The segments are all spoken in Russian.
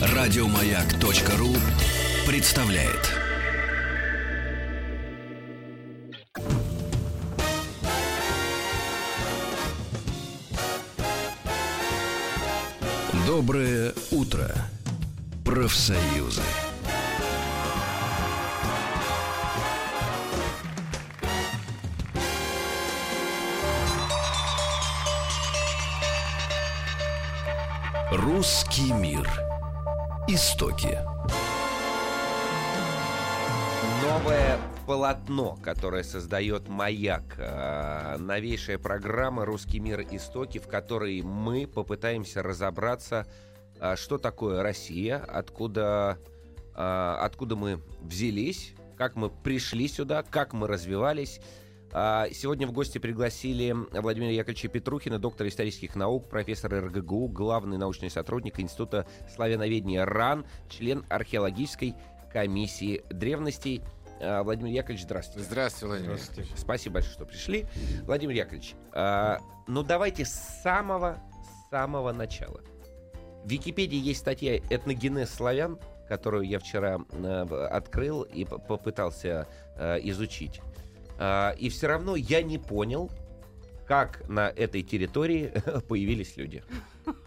Радиомаяк.ру представляет. Доброе утро, профсоюзы. Русский мир. Истоки. Новое полотно, которое создает «Маяк». Э, Новейшая программа «Русский мир. Истоки», в которой мы попытаемся разобраться, э, что такое Россия, откуда, э, откуда мы взялись, как мы пришли сюда, как мы развивались. А, Сегодня в гости пригласили Владимира Яковлевича Петрухина, доктора исторических наук, профессор РГГУ, главный научный сотрудник Института славяноведения РАН, член археологической комиссии древностей. А, Владимир Яковлевич, здравствуйте. Здравствуйте, Владимир Яковлевич. Спасибо большое, что пришли. Владимир Яковлевич, а, ну давайте с самого, с самого начала. В Википедии есть статья «Этногенез славян», которую я вчера э, открыл и попытался э, изучить. А, И все равно я не понял, как на этой территории появились люди.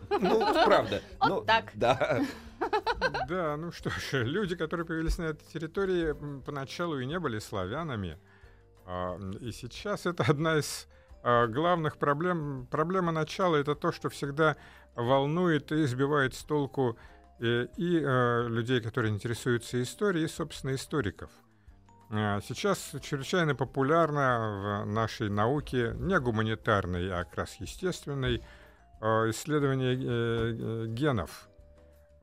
Ну, правда. Вот Ну, так. Да. Да, ну что ж, люди, которые появились на этой территории, поначалу и не были славянами. А, И сейчас это одна из а, главных проблем. Проблема начала это то, что всегда волнует и сбивает с толку э, и э, людей, которые интересуются историей, и, собственно, историков. А, Сейчас чрезвычайно популярно в нашей науке, не гуманитарной, а как раз естественной, а, исследование э, э, генов.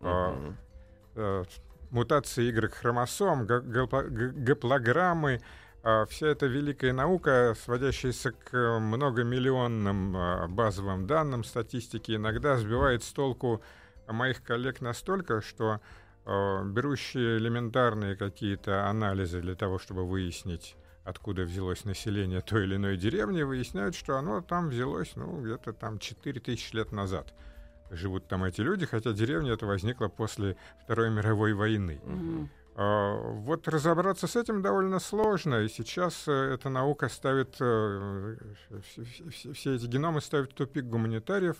Э, мутации Y-хромосом, гаплограммы, а, вся эта великая наука, сводящаяся к э, многомиллионным базовым данным статистики, иногда сбивает с толку моих коллег настолько, что э, берущие элементарные какие-то анализы для того, чтобы выяснить, откуда взялось население той или иной деревни, выясняют, что оно там взялось, ну, где-то там 4000 лет назад. Живут там эти люди, хотя деревня эта возникла после Второй мировой войны. А, Вот разобраться с этим довольно сложно, и сейчас э, эта наука ставит, э, вс- вс- все эти геномы ставят в тупик гуманитариев,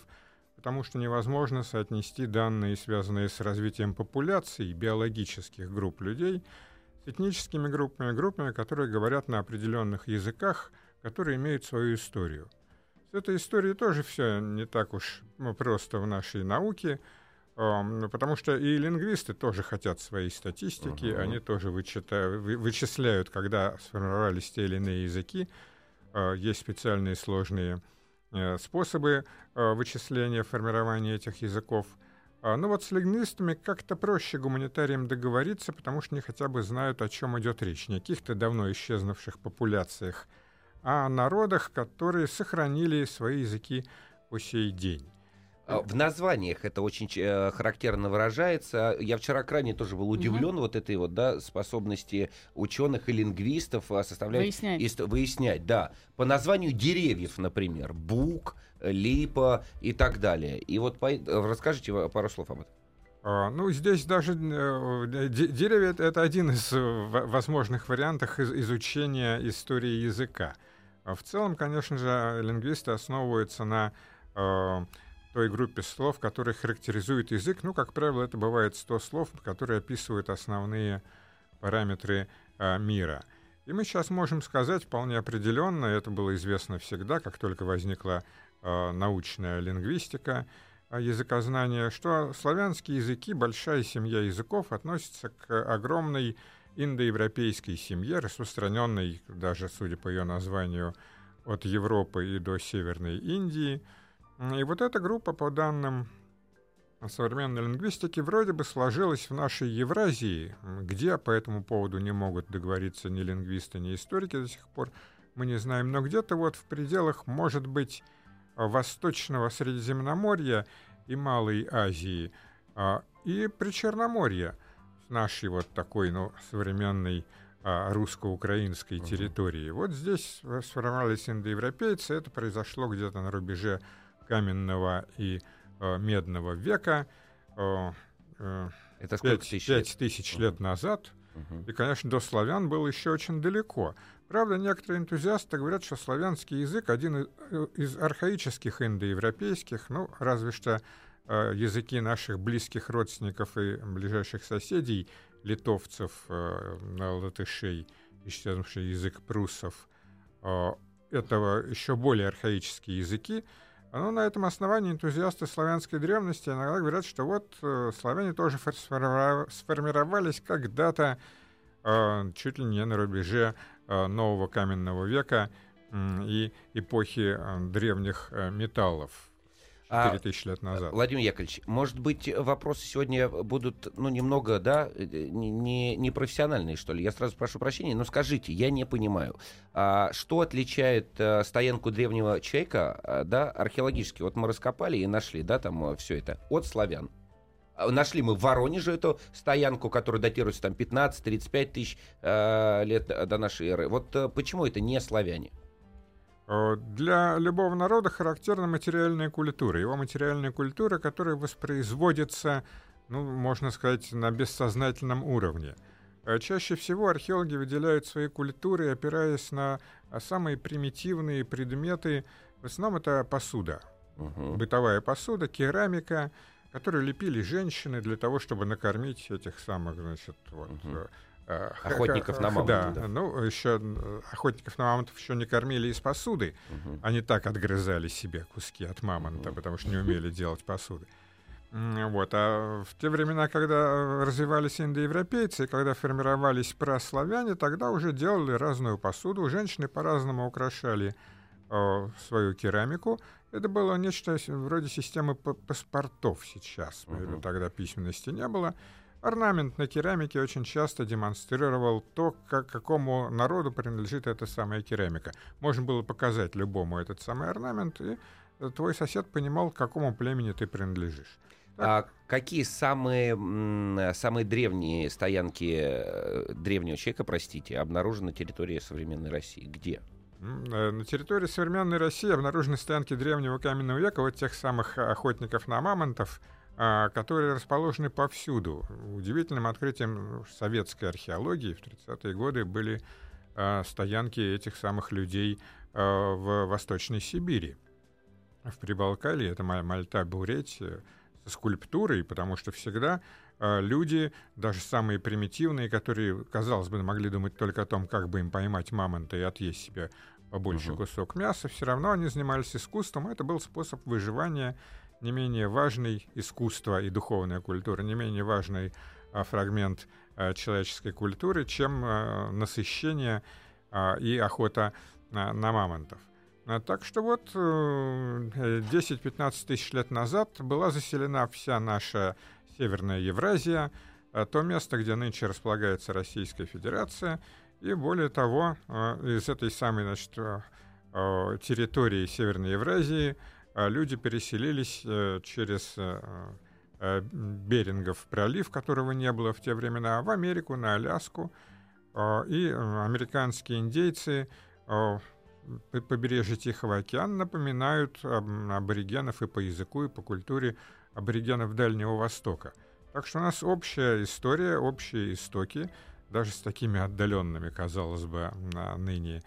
потому что невозможно соотнести данные, связанные с развитием популяций биологических групп людей, с этническими группами, группами, которые говорят на определенных языках, которые имеют свою историю. С этой историей тоже все не так уж ну, просто в нашей науке. Потому что и лингвисты тоже хотят своей статистики, Мгм. они тоже вычитают, вы- вычисляют, когда сформировались те или иные языки. А, Есть специальные сложные способы э, вычисления, формирования этих языков. А, Ну вот с лингвистами как-то проще гуманитариям договориться, потому что они хотя бы знают, о чем идет речь. Не каких-то давно исчезнувших популяциях, а о народах, которые сохранили свои языки по сей день. А, В названиях это очень э, характерно выражается. Я вчера крайне тоже был удивлен вот этой вот да, способности ученых и лингвистов а, составлять Выяснять. ист- выяснять, да, по названию деревьев, например, бук, липа и так далее. И вот по- э, расскажите пару слов об этом. А, Ну, здесь даже э, де- деревья это- один из во- возможных вариантов из- изучения истории языка. А В целом, конечно же, лингвисты основываются на э, той группе слов, которые характеризуют язык. Ну, как правило, это бывает 100 слов, которые описывают основные параметры э, мира. И мы сейчас можем сказать вполне определенно, это было известно всегда, как только возникла э, научная лингвистика, а, языкознания, что славянские языки, большая семья языков, относится к огромной индоевропейской семье, распространенной даже, судя по ее названию, от Европы и до Северной Индии. И вот эта группа, по данным современной лингвистики, вроде бы сложилась в нашей Евразии, где по этому поводу не могут договориться ни лингвисты, ни историки до сих пор, мы не знаем, но где-то вот в пределах, может быть, Восточного Средиземноморья и Малой Азии, а, и Причерноморья, с нашей вот такой, ну, современной а, русско-украинской территории. Вот здесь сформировались индоевропейцы, это произошло где-то на рубеже каменного и медного века. Это сколько 5, тысяч 5 тысяч лет назад. И, конечно, до славян был еще очень далеко. Правда, некоторые энтузиасты говорят, что славянский язык один из архаических индоевропейских, ну, разве что э, языки наших близких родственников и ближайших соседей, литовцев, э, латышей, исчезнувший язык пруссов, э, этого еще более архаические языки. Но на этом основании энтузиасты славянской древности иногда говорят, что вот э, славяне тоже сформировались когда-то э, чуть ли не на рубеже э, нового каменного века э, и эпохи э, древних э, металлов. 4000 а, лет назад. Владимир Яковлевич, может быть, вопросы сегодня будут, ну, немного, да, не, не профессиональные, что ли? Я сразу прошу прощения, но скажите, я не понимаю, а что отличает а, стоянку древнего человека, а, да, археологически? Вот мы раскопали и нашли, да, там а, все это, от славян. Нашли мы в Воронеже эту стоянку, которая датируется там 15-35 тысяч э, лет до нашей эры. Вот э, почему это не славяне? Э, для любого народа характерна материальная культура. Его материальная культура, которая воспроизводится, ну, можно сказать, на бессознательном уровне. Э, чаще всего археологи выделяют свои культуры, опираясь на э, самые примитивные предметы. В основном это посуда. Угу. Бытовая посуда, керамика, которую лепили женщины для того, чтобы накормить этих самых, значит, вот, угу охотников на мамонтов. Да, да, ну еще охотников на мамонтов еще не кормили из посуды. Угу. Они так отгрызали себе куски от мамонта, угу. потому что не умели делать посуды. Вот. А в те времена, когда развивались индоевропейцы, когда формировались праславяне, тогда уже делали разную посуду. Женщины по-разному украшали о, свою керамику. Это было нечто вроде системы паспортов сейчас. Uh-huh. Тогда письменности не было. Орнамент на керамике очень часто демонстрировал то, как, какому народу принадлежит эта самая керамика. Можно было показать любому этот самый орнамент, и твой сосед понимал, к какому племени ты принадлежишь. А какие самые, самые древние стоянки э, древнего человека, простите, обнаружены на территории современной России? Где? Э, на территории современной России обнаружены стоянки древнего каменного века, вот тех самых охотников на мамонтов, которые расположены повсюду. Удивительным открытием советской археологии в 30-е годы были а, стоянки этих самых людей а, в Восточной Сибири. В Прибалкале это Мальта, Буретия, со скульптурой, потому что всегда люди, даже самые примитивные, которые, казалось бы, могли думать только о том, как бы им поймать мамонта и отъесть себе побольше uh-huh. кусок мяса, все равно они занимались искусством. Это был способ выживания не менее важный искусство и духовная культура, не менее важный а, фрагмент а, человеческой культуры, чем а, насыщение и охота на, мамонтов. Так что вот 10-15 э, тысяч лет назад была заселена вся наша Северная Евразия, то место, где нынче располагается Российская Федерация, и более того, а, из этой самой значит, территории Северной Евразии люди переселились э, через э, э, Берингов пролив, которого не было в те времена, в Америку, на Аляску. И американские индейцы побережье Тихого океана напоминают аборигенов и по языку, и по культуре аборигенов Дальнего Востока. Так что у нас общая история, общие истоки, даже с такими отдаленными, казалось бы, ныне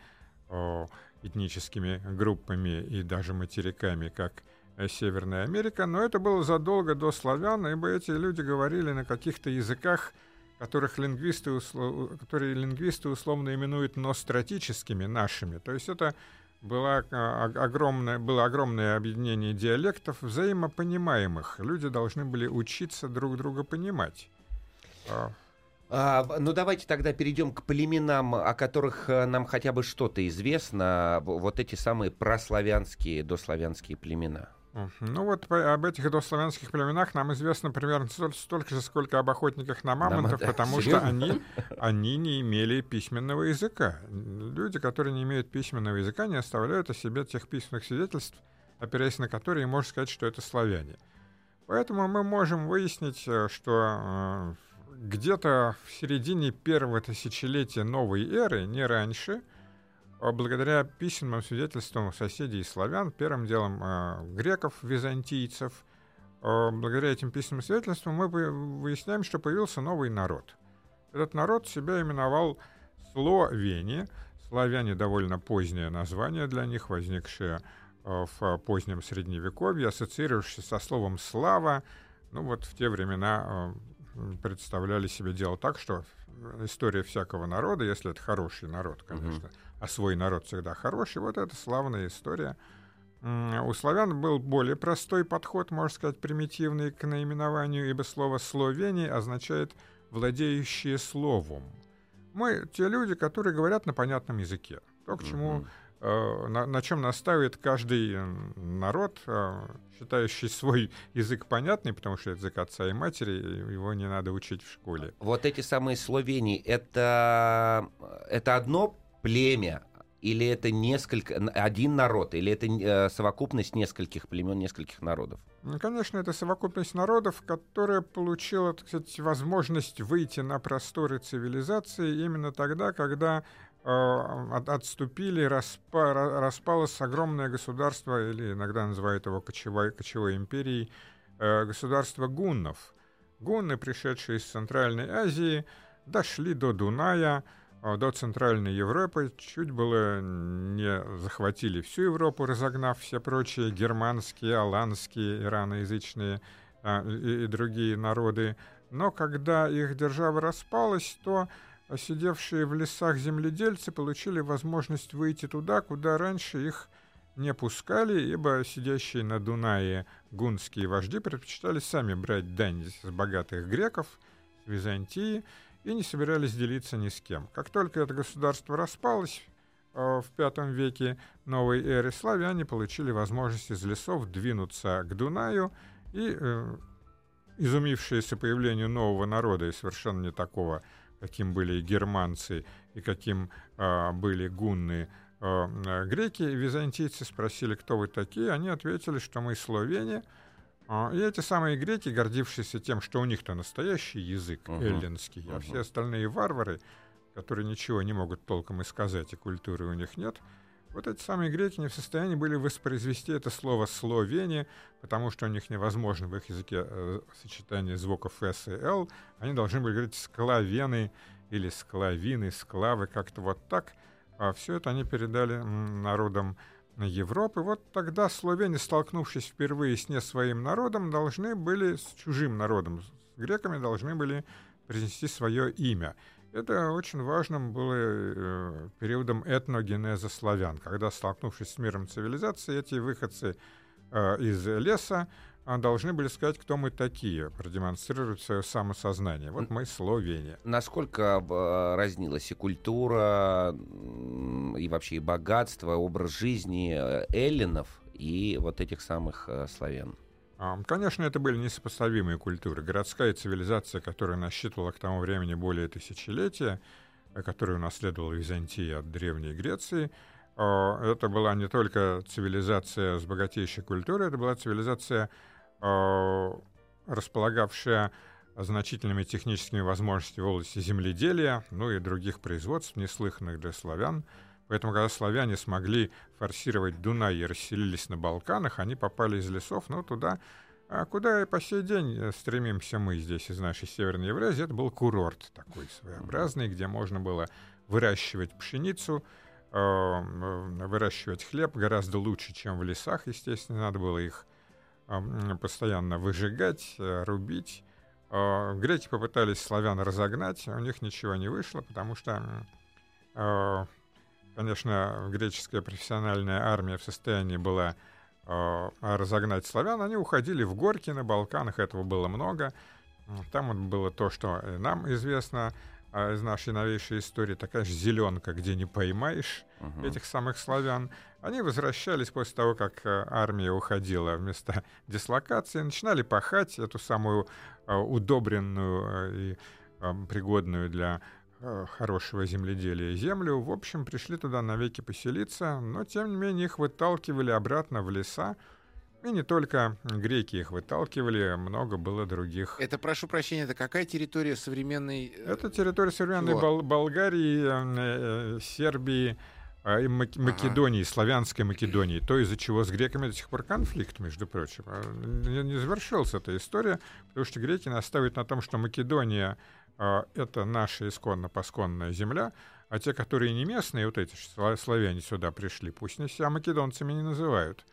этническими группами и даже материками, как э, Северная Америка, но это было задолго до славян, ибо эти люди говорили на каких-то языках, которых лингвисты, которые лингвисты условно именуют ностратическими, нашими. То есть это было а, огромное, было огромное объединение диалектов, взаимопонимаемых. Люди должны были учиться друг друга понимать. А, ну, давайте тогда перейдем к племенам, о которых э, нам хотя бы что-то известно. Вот эти самые прославянские, дославянские племена. Ну вот об этих дославянских племенах нам известно примерно столько же, сколько об охотниках на мамонтов, да, потому что они, они не имели письменного языка. Люди, которые не имеют письменного языка, не оставляют о себе тех письменных свидетельств, опираясь на которые можно сказать, что это славяне. Поэтому мы можем выяснить, э, что э, где-то в середине первого тысячелетия новой эры, не раньше, благодаря письменным свидетельствам соседей славян, первым делом греков, византийцев, благодаря этим письменным свидетельствам мы выясняем, что появился новый народ. Этот народ себя именовал Словени. Славяне довольно позднее название для них, возникшее в позднем Средневековье, ассоциирующееся со словом «слава». Ну вот в те времена представляли себе дело так, что история всякого народа, если это хороший народ, конечно, mm-hmm. а свой народ всегда хороший, вот это славная история. У славян был более простой подход, можно сказать, примитивный к наименованию, ибо слово «словение» означает «владеющие словом». Мы те люди, которые говорят на понятном языке. То, к чему Э, на, на чем настаивает каждый народ, э, считающий свой язык понятный, потому что это язык отца и матери, его не надо учить в школе. Вот эти самые словени, это, это одно племя, или это несколько, один народ, или это э, совокупность нескольких племен, нескольких народов? Ну, конечно, это совокупность народов, которая получила, так сказать, возможность выйти на просторы цивилизации именно тогда, когда Э, отступили, распа, распалось огромное государство, или иногда называют его кочевой, кочевой империей, э, государство гуннов. Гунны, пришедшие из Центральной Азии, дошли до Дуная, э, до Центральной Европы, чуть было не захватили всю Европу, разогнав все прочие германские, аланские, ираноязычные и, и другие народы. Но когда их держава распалась, то а сидевшие в лесах земледельцы получили возможность выйти туда, куда раньше их не пускали, ибо сидящие на Дунае гунские вожди предпочитали сами брать дань с богатых греков, с Византии, и не собирались делиться ни с кем. Как только это государство распалось, э, в V веке новой эры славяне получили возможность из лесов двинуться к Дунаю и, э, изумившиеся появлению нового народа и совершенно не такого каким были германцы и каким а, были гунны а, греки, византийцы спросили, кто вы такие, они ответили, что мы словения. А, и эти самые греки, гордившиеся тем, что у них-то настоящий язык uh-huh. эллинский, uh-huh. а все остальные варвары, которые ничего не могут толком и сказать, и культуры у них нет, вот эти самые греки не в состоянии были воспроизвести это слово «словение», потому что у них невозможно в их языке э, сочетание звуков «с» и «л». Они должны были говорить «склавены» или «склавины», «склавы», как-то вот так. А все это они передали народам Европы. Вот тогда словени, столкнувшись впервые с не своим народом, должны были, с чужим народом, с греками, должны были произнести свое имя. Это очень важным было э, периодом этногенеза славян, когда, столкнувшись с миром цивилизации, эти выходцы э, из леса э, должны были сказать, кто мы такие, продемонстрировать свое самосознание. Вот мы словения. Насколько разнилась и культура, и вообще и богатство, образ жизни эллинов и вот этих самых славян? Конечно, это были несопоставимые культуры. Городская цивилизация, которая насчитывала к тому времени более тысячелетия, э, которую унаследовала Византия от Древней Греции, это была не только цивилизация с богатейшей культурой, это была цивилизация, располагавшая значительными техническими возможностями в области земледелия, ну и других производств, неслыханных для славян – Поэтому, когда славяне смогли форсировать Дунай и расселились на Балканах, они попали из лесов, ну, туда, а куда и по сей день э, стремимся мы здесь, из нашей Северной Евразии. Это был курорт такой своеобразный, где можно было выращивать пшеницу, э, выращивать хлеб гораздо лучше, чем в лесах, естественно. Надо было их э, постоянно выжигать, рубить. Греки попытались славян разогнать, у них ничего не вышло, потому что конечно, греческая профессиональная армия в состоянии была э, разогнать славян, они уходили в горки на Балканах, этого было много. Там вот было то, что нам известно э, из нашей новейшей истории, такая же зеленка, где не поймаешь uh-huh. этих самых славян. Они возвращались после того, как э, армия уходила в места дислокации, начинали пахать эту самую э, удобренную э, и э, пригодную для хорошего земледелия землю. В общем, пришли туда навеки поселиться, но тем не менее их выталкивали обратно в леса. И не только греки их выталкивали, много было других. Это, прошу прощения, это какая территория современной... Э, это территория современной Бол- Болгарии, э, Сербии, и Мак- Македонии, славянской Македонии, то, из-за чего с греками до сих пор конфликт, между прочим. А, Не, не завершилась эта история, потому что греки настаивают на том, что Македония это наша исконно-посконная земля, а те, которые не местные, вот эти сла- славяне сюда пришли, пусть не себя македонцами не называют.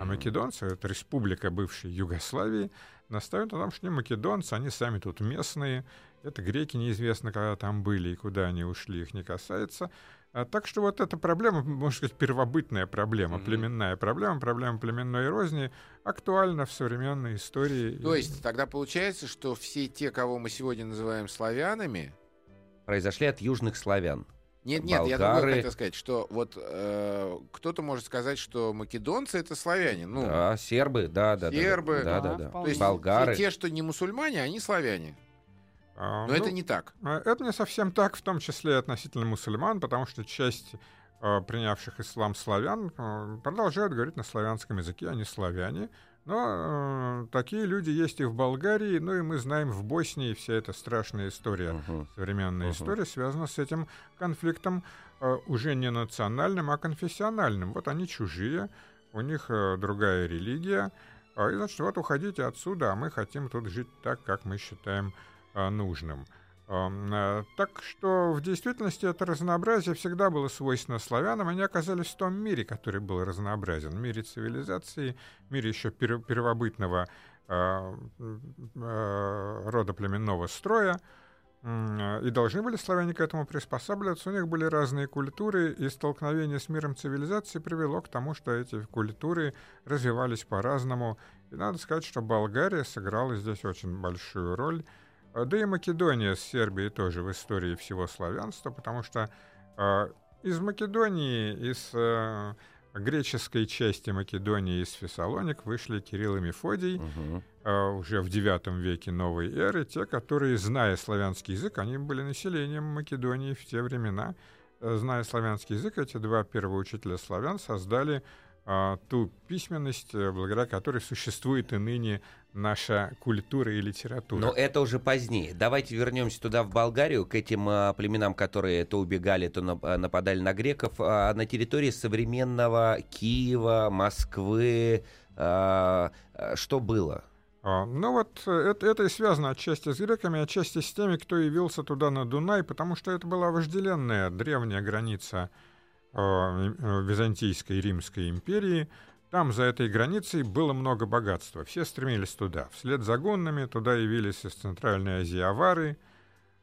А македонцы, это республика бывшей Югославии, настаивают на том, что не македонцы, они сами тут местные. Это греки неизвестно, когда там были и куда они ушли, их не касается. А, так что вот эта проблема, можно сказать, первобытная проблема, Мгм. племенная проблема, проблема племенной розни, актуальна в современной истории. То есть тогда получается, что все те, кого мы сегодня называем славянами, Произошли от южных славян. нет, нет, я Болгары. другое хотел сказать, что вот э, кто-то может сказать, что македонцы это славяне, ну, да, сербы, да, да, да, сербы. да, да, Да, да. то есть болгары. те, что не мусульмане, они славяне. А, Но ну, это не так. А, Это не совсем так, в том числе и относительно мусульман, потому что часть э, принявших ислам славян э, продолжают говорить на славянском языке, они славяне. Но э, такие люди есть и в Болгарии, ну и мы знаем в Боснии вся эта страшная история, Мгм. современная Мгм. история связана с этим конфликтом э, уже не национальным, а конфессиональным. Вот они чужие, у них э, другая религия, а, и значит, вот уходите отсюда, а мы хотим тут жить так, как мы считаем а, нужным. Ам, а, Так что в действительности это разнообразие всегда было свойственно славянам. Они оказались в том мире, который был разнообразен. Мире цивилизации, мире еще пер- первобытного а, а, рода племенного строя. А, И должны были славяне к этому приспосабливаться. У них были разные культуры, и столкновение с миром цивилизации привело к тому, что эти культуры развивались по-разному. И надо сказать, что Болгария сыграла здесь очень большую роль. А, Да и Македония с Сербией тоже в истории всего славянства, потому что а, из Македонии, из э, греческой части Македонии, из Фессалоник вышли Кирилл и Мефодий, а, уже в IX веке новой эры, те, которые, зная славянский язык, они были населением Македонии в те времена. Э, Зная славянский язык, эти два первоучителя славян создали ту письменность, э, благодаря которой существует и ныне наша культура и литература. Но это уже позднее. Давайте вернемся туда, в Болгарию, к этим а, племенам, которые то убегали, то нап- а, нападали на греков. А, на территории современного Киева, Москвы. а, а, что было? А, Ну вот э, это, это и связано отчасти с греками, отчасти с теми, кто явился туда на Дунай, потому что это была вожделенная древняя граница Византийской и Римской империи. Там за этой границей было много богатства. Все стремились туда. Вслед за гуннами туда явились из Центральной Азии авары,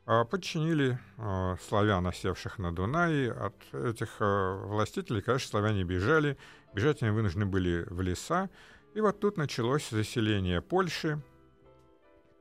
а, подчинили э, славян, осевших на Дунае. От этих э, властителей, конечно, славяне бежали. Бежать они вынуждены были в леса. И вот тут началось заселение Польши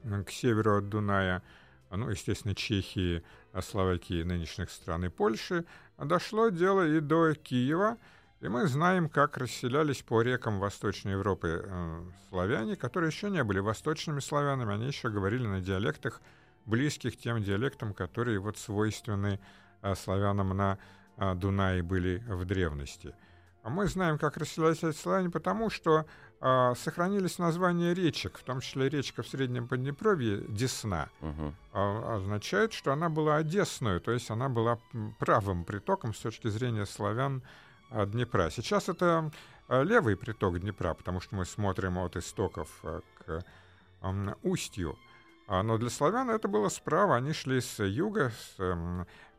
к северу от Дуная, ну, естественно, Чехии, а, Словакии, нынешних стран и Польши. Дошло дело и до Киева, и мы знаем, как расселялись по рекам Восточной Европы э, славяне, которые еще не были восточными славянами, они еще говорили на диалектах, близких тем диалектам, которые вот свойственны э, славянам на э, Дунае были в древности. А мы знаем, как расселялись эти славяне, потому что а, сохранились названия речек, в том числе речка в Среднем Поднепровье, Десна, Мгм. а, означает, что она была одесную, то есть она была правым притоком с точки зрения славян Днепра. Сейчас это а, левый приток Днепра, потому что мы смотрим от истоков а, к устью. А, Но для славян это было справа, они шли с юга, с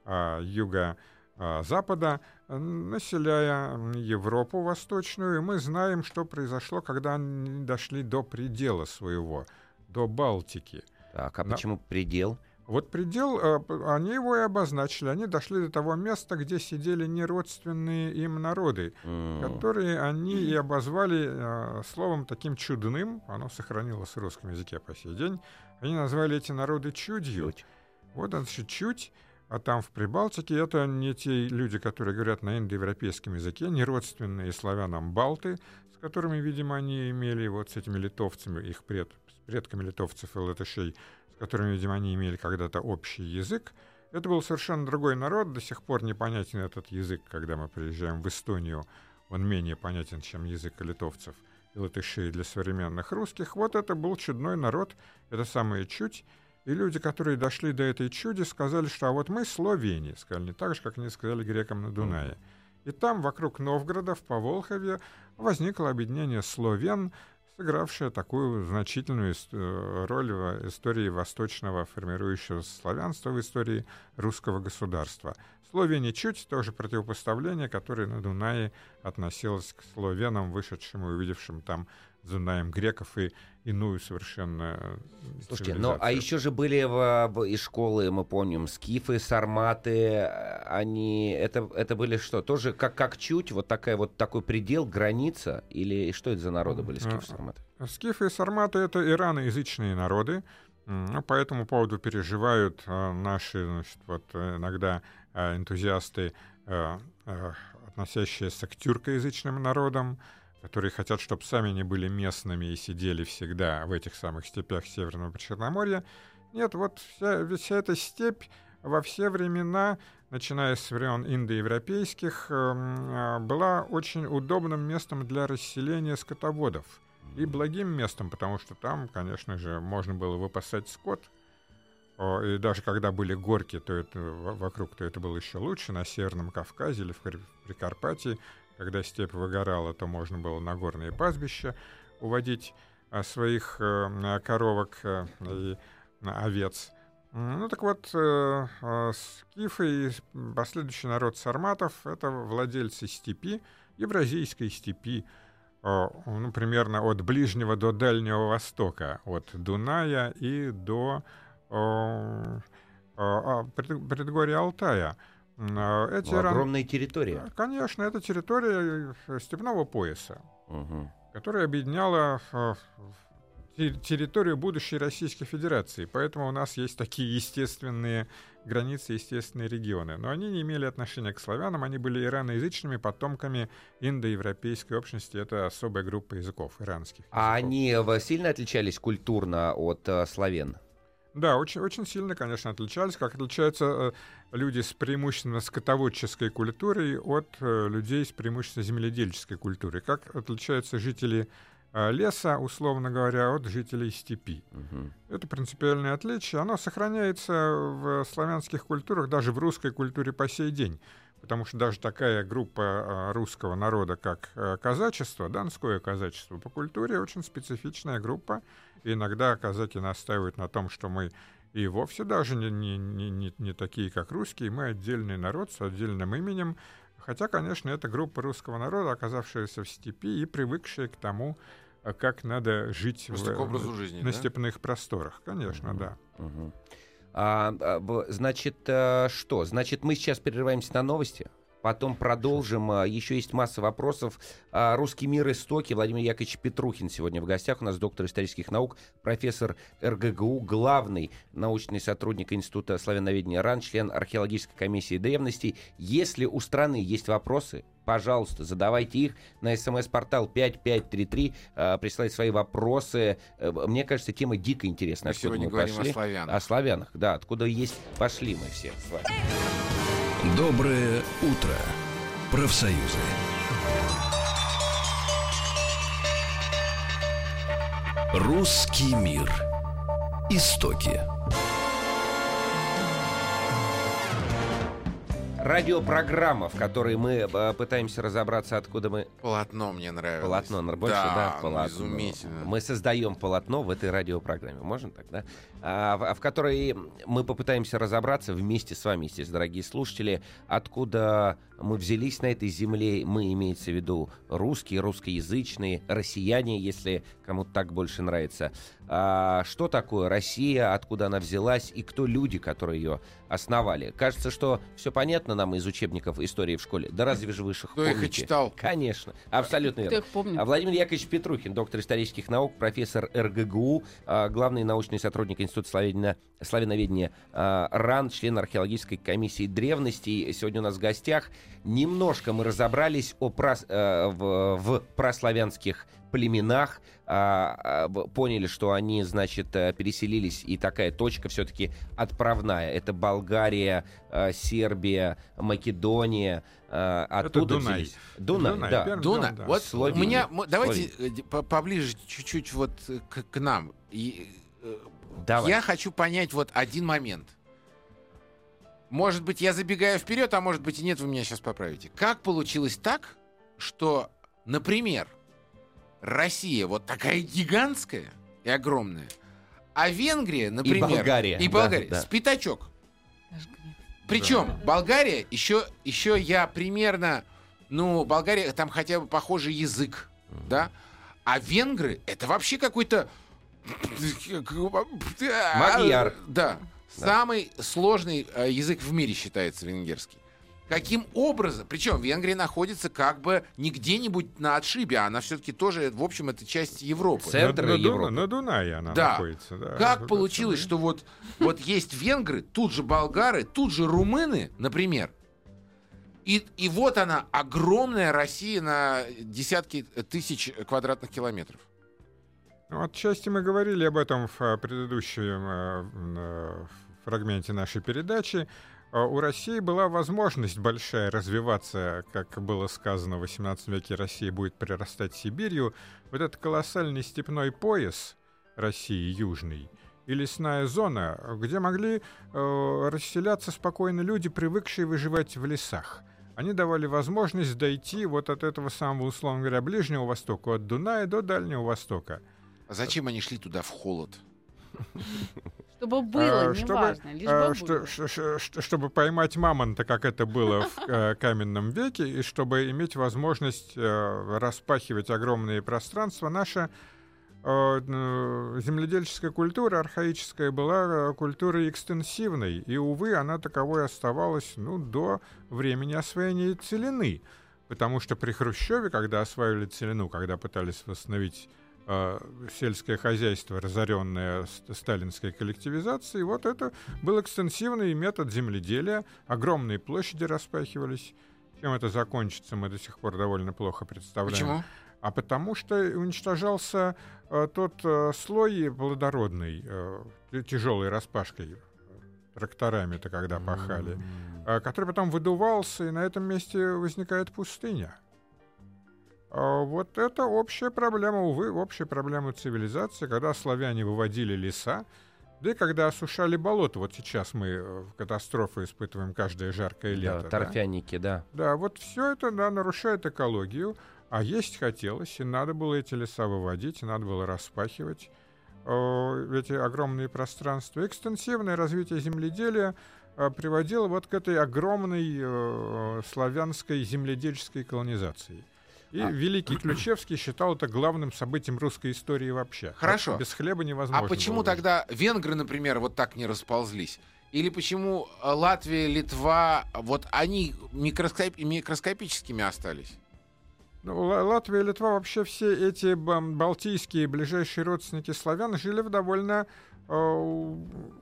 а, юга а, запада, населяя Европу восточную, и мы знаем, что произошло, когда они дошли до предела своего, до Балтики. Так, а почему предел? Вот предел, э, они его и обозначили. Они дошли до того места, где сидели неродственные им народы, М, которые они и обозвали э, словом таким чудным, оно сохранилось в русском языке по сей день, они назвали эти народы чудью. чуть. Вот, значит, чуть, а там в Прибалтике это не те люди, которые говорят на индоевропейском языке, не родственные славянам балты, с которыми, видимо, они имели вот с этими литовцами, их пред, предками литовцев и латышей, которыми, видимо, они имели когда-то общий язык. Это был совершенно другой народ, до сих пор непонятен этот язык, когда мы приезжаем в Эстонию, он менее понятен, чем язык литовцев и латышей для современных русских. Вот это был чудной народ, это самое чуть, и люди, которые дошли до этой чуди, сказали, что а вот мы словени, сказали, не так же, как они сказали грекам на Дунае. И там, вокруг Новгорода, в Поволхове, возникло объединение славян, сыгравшее такую значительную э, роль в истории восточного формирующего славянства, в истории русского государства. Словия ничуть тоже противопоставление, которое на Дунае относилось к словенам, вышедшим и увидевшим там знаем греков и иную совершенно э, Слушайте, ну а еще же были в, и школы, мы помним, скифы, сарматы, они, это, это были что, тоже как, как чуть, вот такая вот такой предел, граница, или что это за народы были, скифы, сарматы? Скифы и сарматы — это ираноязычные народы, ну, по этому поводу переживают э, наши, значит, вот иногда э, энтузиасты, относящиеся к тюркоязычным народам, которые хотят, чтобы сами не были местными и сидели всегда в этих самых степях Северного Причерноморья. Нет, вот вся, вся эта степь во все времена, начиная с времен индоевропейских, э, была очень удобным местом для расселения скотоводов. И благим местом, потому что там, конечно же, можно было выпасать скот. И даже когда были горки, то это вокруг, то это было еще лучше. На Северном Кавказе или в Прикарпатии когда степь выгорала, то можно было на горные пастбища уводить а, своих э, коровок э, и овец. Ну так вот, э, скифы и последующий народ сарматов — это владельцы степи, евразийской степи, ну, примерно от Ближнего до Дальнего Востока, от Дуная и до предгорья Алтая — а, эти ну, огромная ран... территория. Конечно, это территория э, степного пояса, угу. которая объединяла э, территорию будущей Российской Федерации. Поэтому у нас есть такие естественные границы, естественные регионы. Но они не имели отношения к славянам, они были ираноязычными потомками индоевропейской общности. Это особая группа языков, иранских. А они сильно отличались культурно от э, славян? Да, очень, очень сильно, конечно, отличались, как отличаются э, люди с преимущественно скотоводческой культурой от э, людей с преимущественно земледельческой культурой, как отличаются жители э, леса, условно говоря, от жителей степи. Угу. Это принципиальное отличие. Оно сохраняется в славянских культурах, даже в русской культуре по сей день. Потому что даже такая группа русского народа, как казачество, донское казачество по культуре, очень специфичная группа, и иногда казаки настаивают на том, что мы и вовсе даже не, не, не, не, не такие, как русские, мы отдельный народ с отдельным именем. Хотя, конечно, это группа русского народа, оказавшаяся в степи и привыкшая к тому, как надо жить в, к образу жизни, на да? степных просторах. Конечно, угу. да. Угу. А, а значит, э, что? Значит, мы сейчас перерываемся на новости. Потом продолжим. А, Еще есть масса вопросов. А, Русский мир истоки. Владимир Яковлевич Петрухин сегодня в гостях. У нас доктор исторических наук, профессор РГГУ, главный научный сотрудник Института славяноведения РАН, член археологической комиссии древностей. Если у страны есть вопросы, пожалуйста, задавайте их на смс-портал 5533, э, присылайте свои вопросы. Э, мне кажется, тема дико интересная. Мы сегодня мы говорим пошли. о славянах. О славянах, да. Откуда есть, пошли мы все с вами. Доброе утро, профсоюзы. Русский мир. Истоки. Радиопрограмма, в которой мы э, пытаемся разобраться, откуда мы... Полотно мне нравится. Полотно, больше, да, да ну, полотно. изумительно. Мы создаем полотно в этой радиопрограмме, можно так, да? А, в, в которой мы попытаемся разобраться вместе с вами, естественно, дорогие слушатели, откуда мы взялись на этой земле, мы, имеется в виду русские, русскоязычные, россияне, если кому-то так больше нравится. А, что такое Россия, откуда она взялась и кто люди, которые ее основали. Кажется, что все понятно нам из учебников истории в школе. Да разве же вы их Кто их читал? Конечно, абсолютно верно. А Владимир Яковлевич Петрухин, доктор исторических наук, профессор РГГУ, а, главный научный сотрудник Института славяно, славяноведения а, РАН, член археологической комиссии древностей. Сегодня у нас в гостях. Немножко мы разобрались о прос, э, в, в прославянских племенах, а, а, поняли, что они, значит, э, переселились, и такая точка все-таки отправная. Это Болгария, а, Сербия, Македония. Оттуда Это Дунай. Взялись. Дунай, Дунай да. Дунай. Да. Вот Словения. у меня, давайте Словения. Э, поближе чуть-чуть вот к, к нам. И, Давай. Я хочу понять вот один момент. Может быть, я забегаю вперед, а может быть и нет, вы меня сейчас поправите. Как получилось так, что, например, Россия вот такая гигантская и огромная, а Венгрия, например... Болгария, И да, Болгария. да. С пятачок. Причем Болгария, еще, еще я примерно... Ну, Болгария, там хотя бы похожий язык, да? А венгры, это вообще какой-то... Мадьяр. Да. Да. Самый сложный э, язык в мире считается венгерский. Каким образом? Причем Венгрия находится как бы не где-нибудь на отшибе, а она все-таки тоже, в общем, это часть Европы. Центр на, на, Дуна- Европы. на Дунае она Да. находится. Да. Как получилось, что вот, вот есть венгры, тут же болгары, тут же румыны, например. И, и вот она, огромная Россия на десятки тысяч квадратных километров. Ну, Отчасти мы говорили об этом в а, предыдущем м, а, фрагменте нашей передачи. У России была возможность большая развиваться, как было сказано, в XVIII веке Россия будет прирастать Сибирью. Вот этот колоссальный степной пояс России южный и лесная зона, где могли э, расселяться спокойно люди, привыкшие выживать в лесах. Они давали возможность дойти вот от этого самого, условно говоря, Ближнего Востока, от Дуная до Дальнего Востока. А зачем они шли туда в холод? Чтобы было, А, чтобы, неважно, лишь а, бы что- было. ш- ш- ш- чтобы поймать мамонта, как это было в э, каменном веке, и чтобы иметь возможность э, распахивать огромные пространства, наша э, земледельческая культура архаическая была э, культурой экстенсивной, и, увы, она таковой оставалась ну, до времени освоения целины. Потому что при Хрущеве, когда осваивали целину, когда пытались восстановить сельское хозяйство, разоренное ст- сталинской коллективизацией, вот это был экстенсивный метод земледелия, огромные площади распахивались. Чем это закончится, мы до сих пор довольно плохо представляем. Почему? А потому что уничтожался э, тот э, слой плодородный, э, тяжелой распашкой, тракторами-то когда пахали, который потом выдувался, и на этом месте возникает пустыня. А Вот это общая проблема, увы, общая проблема цивилизации, когда славяне выводили леса, да и когда осушали болото. Вот сейчас мы э, катастрофы испытываем каждое жаркое Да, лето. да. торфяники, да. Да, вот все это да, нарушает экологию, а есть хотелось, и надо было эти леса выводить, и надо было распахивать э, эти огромные пространства. Экстенсивное развитие земледелия э, приводило вот к этой огромной э, славянской земледельческой колонизации. И А- Великий Ключевский считал это главным событием русской истории вообще. Хорошо. Без хлеба невозможно. А почему тогда венгры, например, вот так не расползлись? Или почему э, Латвия, Литва, вот они микроскоп- микроскопическими остались? Ну, Ла- Латвия Литва, вообще все эти балтийские ближайшие родственники славян жили в довольно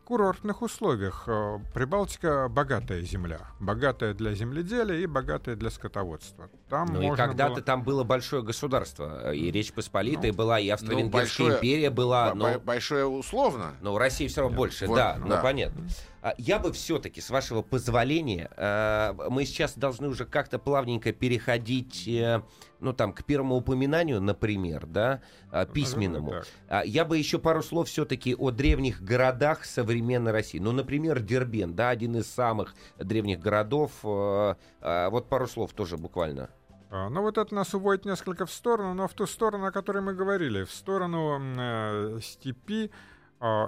курортных условиях. Э, Прибалтика богатая земля. Богатая для земледелия и богатая для скотоводства. Там Ну и когда-то было- там было большое государство, и Речь Посполитая была, и Австро-Венгерская большое- империя была, но... Большое условно. Но у России все равно больше, Вот, да, ну да. понятно. А, Я бы все-таки, с вашего позволения, э, мы сейчас должны уже как-то плавненько переходить, э, ну там, к первому упоминанию, например, да, а, письменному. Так. А, Я бы еще пару слов все-таки о древних городах современной России. Ну, например, Дербент, да, один из самых древних городов. э, а, Вот пару слов тоже буквально. Ну вот это нас уводит несколько в сторону, но в ту сторону, о которой мы говорили, в сторону э, степи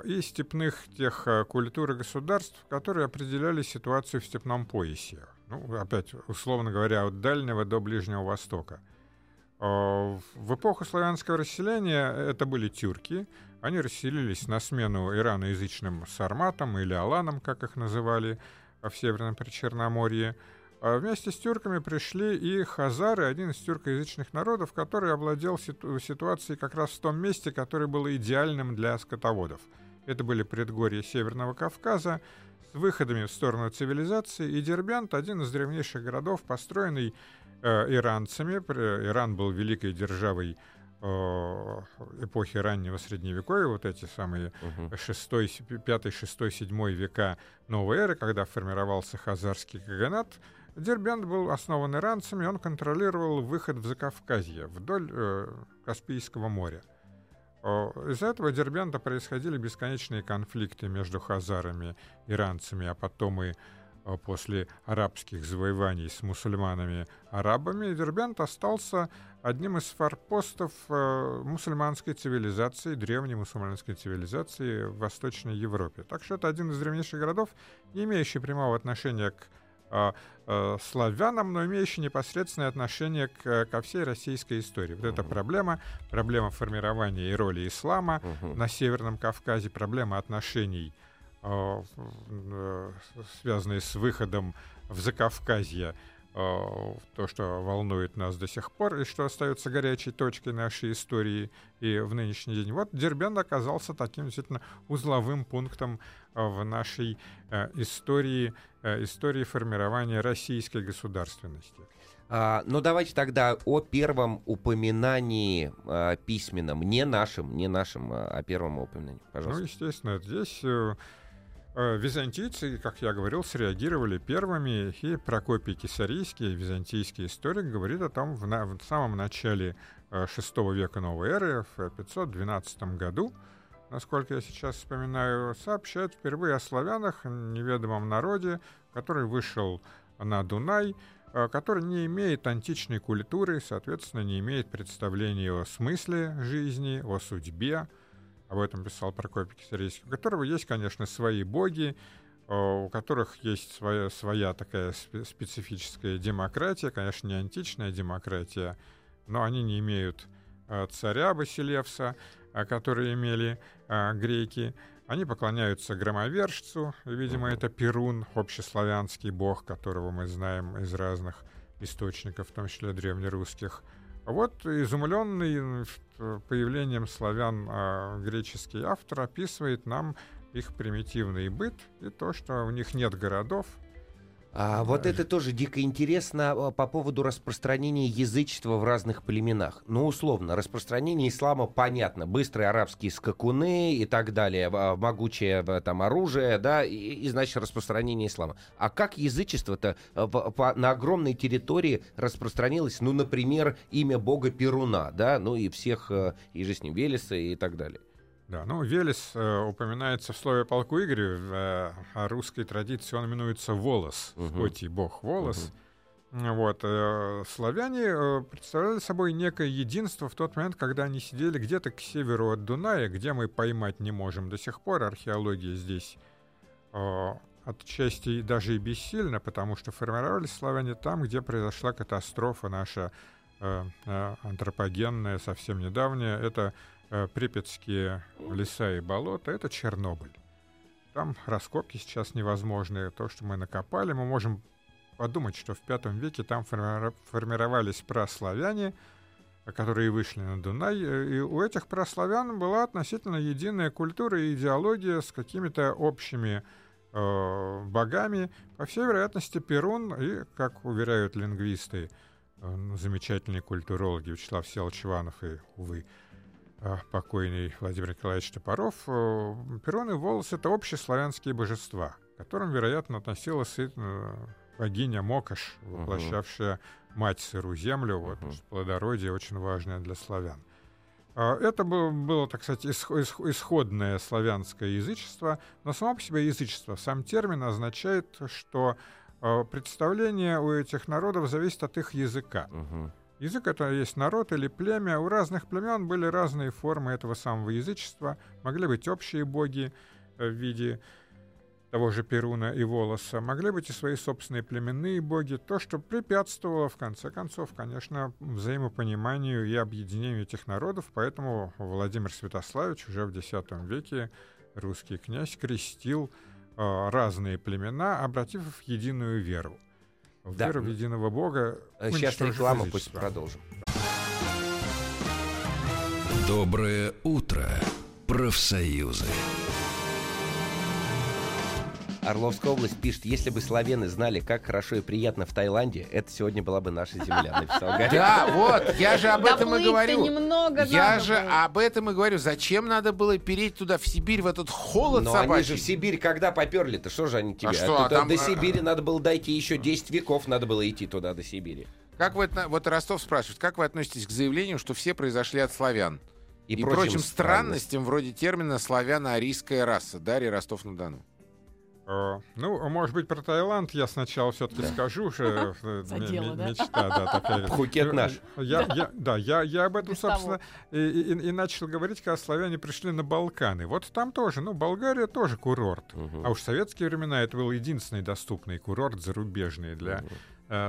и степных тех а, культур и государств, которые определяли ситуацию в степном поясе. Ну, опять, условно говоря, от Дальнего до Ближнего Востока. А, в- эпоху славянского расселения это были тюрки. Они расселились на смену ираноязычным сарматам или аланам, как их называли а, в Северном Причерноморье. А вместе с тюрками пришли и хазары, один из тюркоязычных народов, который овладел ситу- ситуацией как раз в том месте, которое было идеальным для скотоводов. Это были предгорья Северного Кавказа с выходами в сторону цивилизации, и Дербент — один из древнейших городов, построенный иранцами. При- Иран был великой державой э, эпохи раннего Средневековья, вот эти самые шестой, с- пятый, шестой, седьмой века новой эры, когда формировался хазарский каганат, Дербент был основан иранцами, он контролировал выход в Закавказье, вдоль э, Каспийского моря. О, Из-за этого Дербента происходили бесконечные конфликты между хазарами, иранцами, а потом и после арабских завоеваний с мусульманами-арабами, Дербент остался одним из форпостов э, мусульманской цивилизации, древней мусульманской цивилизации в Восточной Европе. Так что это один из древнейших городов, не имеющий прямого отношения к э, э, славянам, но имеющий непосредственное отношение к, ко всей российской истории. Вот эта проблема, проблема формирования и роли ислама Мгм. на Северном Кавказе, проблема отношений, э, э, связанные с выходом в Закавказье, э, то, что волнует нас до сих пор и что остается горячей точкой нашей истории и в нынешний день. Вот Дербент оказался таким действительно узловым пунктом э, в нашей э, истории, э, истории формирования российской государственности. А, ну, давайте тогда о первом упоминании а, письменном, не нашем, не нашем, а о первом упоминании, Ну, пожалуйста. естественно, здесь э, э, византийцы, как я говорил, среагировали первыми, и Прокопий Кисарийский, византийский историк, говорит о том в, на- в самом начале э, VI века новой эры, в 512 году, насколько я сейчас вспоминаю, сообщает впервые о славянах, неведомом народе, который вышел на Дунай, э, который не имеет античной культуры, соответственно, не имеет представления о смысле жизни, о судьбе, об этом писал Прокопий Кисарийский, у которого есть, конечно, свои боги, э, у которых есть своя, своя такая спе- специфическая демократия, конечно, не античная демократия, но они не имеют э, царя Басилевса, э, которые имели греки. Они поклоняются громовержцу, видимо, это Перун, общеславянский бог, которого мы знаем из разных источников, в том числе древнерусских. Вот изумленный появлением славян э, греческий автор описывает нам их примитивный быт и то, что у них нет городов. А вот это тоже дико интересно а, по поводу распространения язычества в разных племенах. Ну, условно, распространение ислама понятно. Быстрые арабские скакуны и так далее, а, могучее там оружие, да, и, и, значит, распространение ислама. А как язычество-то а, на огромной территории распространилось, ну, например, имя бога Перуна, да, ну и всех, и же с ним Велеса и так далее. Да, ну, Велес э, упоминается в слове полку Игорю, э, а русской традиции он именуется Волос, Мгм. хоть и бог Волос. Вот, э, славяне э, представляли собой некое единство в тот момент, когда они сидели где-то к северу от Дуная, где мы поймать не можем до сих пор. Археология здесь э, отчасти даже и бессильна, потому что формировались славяне там, где произошла катастрофа наша э, э, антропогенная, совсем недавняя. Это припятские леса и болота, это Чернобыль. Там раскопки сейчас невозможны. То, что мы накопали, мы можем подумать, что в V веке там формировались праславяне, э, которые вышли на Дунай. э, И у этих праславян была относительно единая культура и идеология с какими-то общими э, богами. По всей вероятности, Перун и, как уверяют лингвисты, э, ну, замечательные культурологи Вячеслав Селчеванов и, увы, э, покойный Владимир Николаевич Топоров, э, Перун и Волос — это общеславянские божества, к которым, вероятно, относилась и э, богиня Мокаш, воплощавшая мать сыру землю, вот, Мгм. плодородие очень важное для славян. А, Это было, было, так сказать, исх- исх- исходное славянское язычество, но само по себе язычество, сам термин означает, что э, представление у этих народов зависит от их языка. Мгм. Язык это есть народ или племя. У разных племен были разные формы этого самого язычества. Могли быть общие боги э, в виде того же Перуна и Волоса. Могли быть и свои собственные племенные боги. То, что препятствовало, в конце концов, конечно, взаимопониманию и объединению этих народов. Поэтому Владимир Святославич уже в X веке, русский князь, крестил э, разные племена, обратив в единую веру. В Да. веру в единого бога. Э, Сейчас реклама, пусть продолжим. Доброе утро, профсоюзы. Орловская область пишет, если бы славяны знали, как хорошо и приятно в Таиланде, это сегодня была бы наша земля, написал Гарри. Да, вот, я же об этом и говорю. немного Я же об этом и говорю. Зачем надо было переть туда, в Сибирь, в этот холод Но они же в Сибирь когда поперли-то? Что же они тебе? что, а Туда там, до а, Сибири надо было дойти еще 10 веков, надо было идти туда, до Сибири. Как вы, вот Ростов спрашивает, как вы относитесь к заявлению, что все произошли от славян? И, прочим странностям, вроде термина «славяно-арийская раса». Дарья Ростов-на-Дону. Э, Ну, может быть, про Таиланд я сначала все-таки скажу. что, э, дело, да? Мечта, да, такая. Пхукет Э, наш. Я, я- да, я, я об этом, Без собственно, и, и- и начал говорить, когда славяне пришли на Балканы. Вот там тоже, ну, Болгария тоже курорт. Мгм. А уж в советские времена это был единственный доступный курорт зарубежный для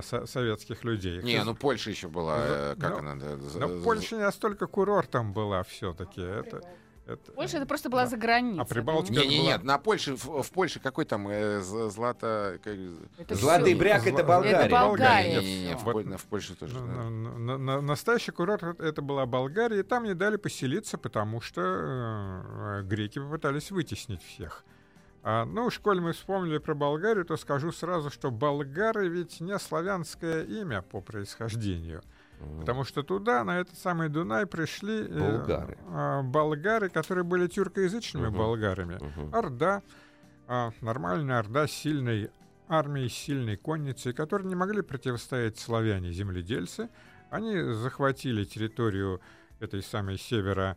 со- советских людей. Не, ну Польша еще была, э, как Ну, она? да, Но за- Польша не настолько курортом была все-таки. Это, это- Польша это просто была за границей. А Прибалтика-? Не, не, была- нет, на Польше, в, в Польше какой там э, з- злато... как- Это Златый бряк это Болгария. Это Болгария. Не, не, не, в, Вот. Поль- в Польше тоже. Ну, да. ну, ну, на- настоящий курорт это- это была Болгария, и там не дали поселиться, потому что э, греки попытались вытеснить всех. А, ну, уж коль мы вспомнили про Болгарию, то скажу сразу, что болгары ведь не славянское имя по происхождению. Потому что туда, на этот самый Дунай, пришли э, Болгары. а, болгары, которые были тюркоязычными Мгм. болгарами. Мгм. Орда, а, нормальная орда сильной армией, с сильной конницей, которые не могли противостоять славяне-земледельцы. Они захватили территорию этой самой северо а, а,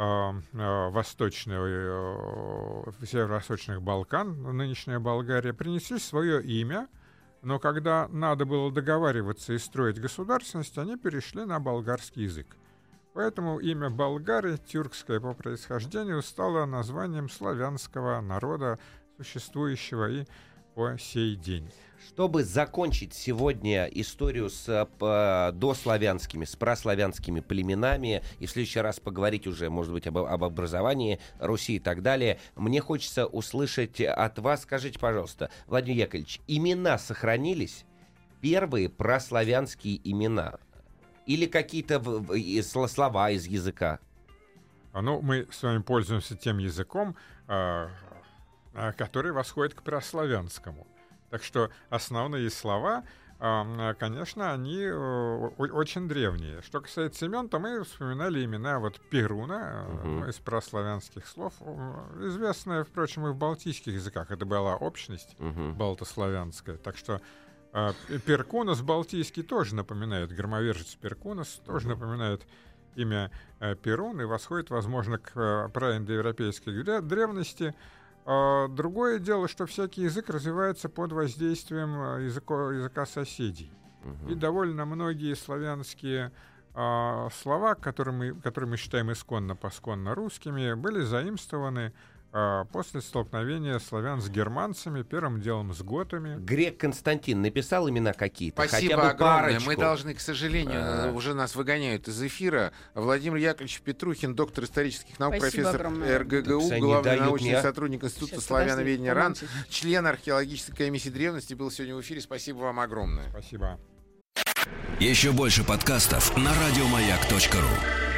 восточного, э, северо-восточных Балкан, нынешняя Болгария, принесли свое имя, но когда надо было договариваться и строить государственность, они перешли на болгарский язык. Поэтому имя болгары, тюркское по происхождению, стало названием славянского народа, существующего и по сей день. Чтобы закончить сегодня историю с э, п- дославянскими, с прославянскими племенами, и в следующий раз поговорить уже, может быть, об, об образовании Руси и так далее, мне хочется услышать от вас, скажите, пожалуйста, Владимир Яковлевич, имена сохранились? Первые прославянские имена? Или какие-то слова из языка? А, Ну, мы с вами пользуемся тем языком, а, который восходит к прославянскому. Так что основные слова, а, а, конечно, они э, очень древние. Что касается имен, то мы вспоминали имена вот Перуна Мгм. из прославянских слов, э, известная, впрочем, и в балтийских языках. Это была общность Мгм. балтославянская. Так что а, Перкунос балтийский тоже напоминает, громовержец Перкунос тоже напоминает имя Перун и восходит, возможно, к праиндоевропейской дре- древности. А, Другое дело, что всякий язык развивается под воздействием э, языко- языка соседей. И довольно многие славянские а, слова, которые мы, которые мы считаем исконно-посконно русскими, были заимствованы а, после столкновения славян с германцами, первым делом с готами. Грек Константин написал имена какие-то? Спасибо Хотя бы огромное. парочку. Мы должны, к сожалению, А. уже нас выгоняют из эфира. Владимир Яковлевич Петрухин, доктор исторических наук, Спасибо профессор огромное. РГГУ, Так главный научный мне- сотрудник Института Сейчас, славяноведения РАН, член археологической комиссии древности, был сегодня в эфире. Спасибо вам огромное. Спасибо. Еще больше подкастов на радиомаяк.ру.